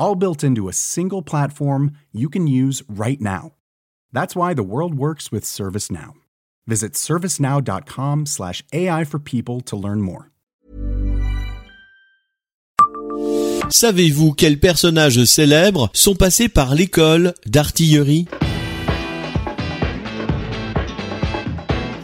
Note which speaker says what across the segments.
Speaker 1: all built into a single platform you can use right now. That's why the world works with ServiceNow. Visit servicenow.com/slash AI for people to learn more.
Speaker 2: Savez-vous quels personnages célèbres sont passés par l'école d'artillerie?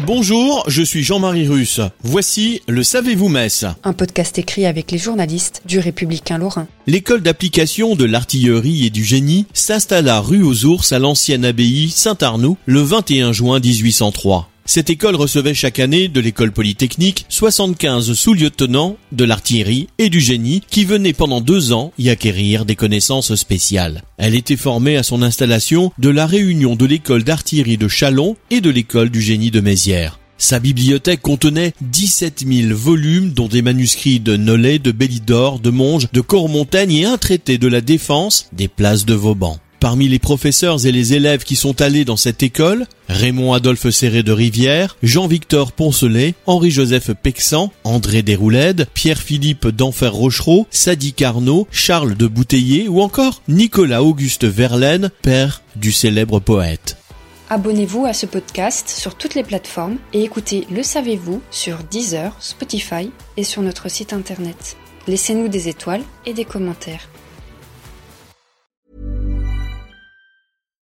Speaker 2: Bonjour, je suis Jean-Marie Russe. Voici le Savez-vous Metz
Speaker 3: Un podcast écrit avec les journalistes du Républicain Lorrain.
Speaker 2: L'école d'application de l'artillerie et du génie s'installa rue aux Ours à l'ancienne abbaye Saint-Arnoux le 21 juin 1803. Cette école recevait chaque année de l'école polytechnique 75 sous-lieutenants de l'artillerie et du génie qui venaient pendant deux ans y acquérir des connaissances spéciales. Elle était formée à son installation de la réunion de l'école d'artillerie de Chalon et de l'école du génie de Mézières. Sa bibliothèque contenait 17 000 volumes dont des manuscrits de Nollet, de Bélidor, de Monge, de Cormontaigne et un traité de la défense des places de Vauban. Parmi les professeurs et les élèves qui sont allés dans cette école, Raymond Adolphe Serré de Rivière, Jean-Victor Poncelet, Henri-Joseph Pexan, André Desrouledes, Pierre-Philippe d'Enfer Rochereau, Sadi Carnot, Charles de Bouteiller ou encore Nicolas Auguste Verlaine, père du célèbre poète.
Speaker 3: Abonnez-vous à ce podcast sur toutes les plateformes et écoutez Le Savez-vous sur Deezer, Spotify et sur notre site internet. Laissez-nous des étoiles et des commentaires.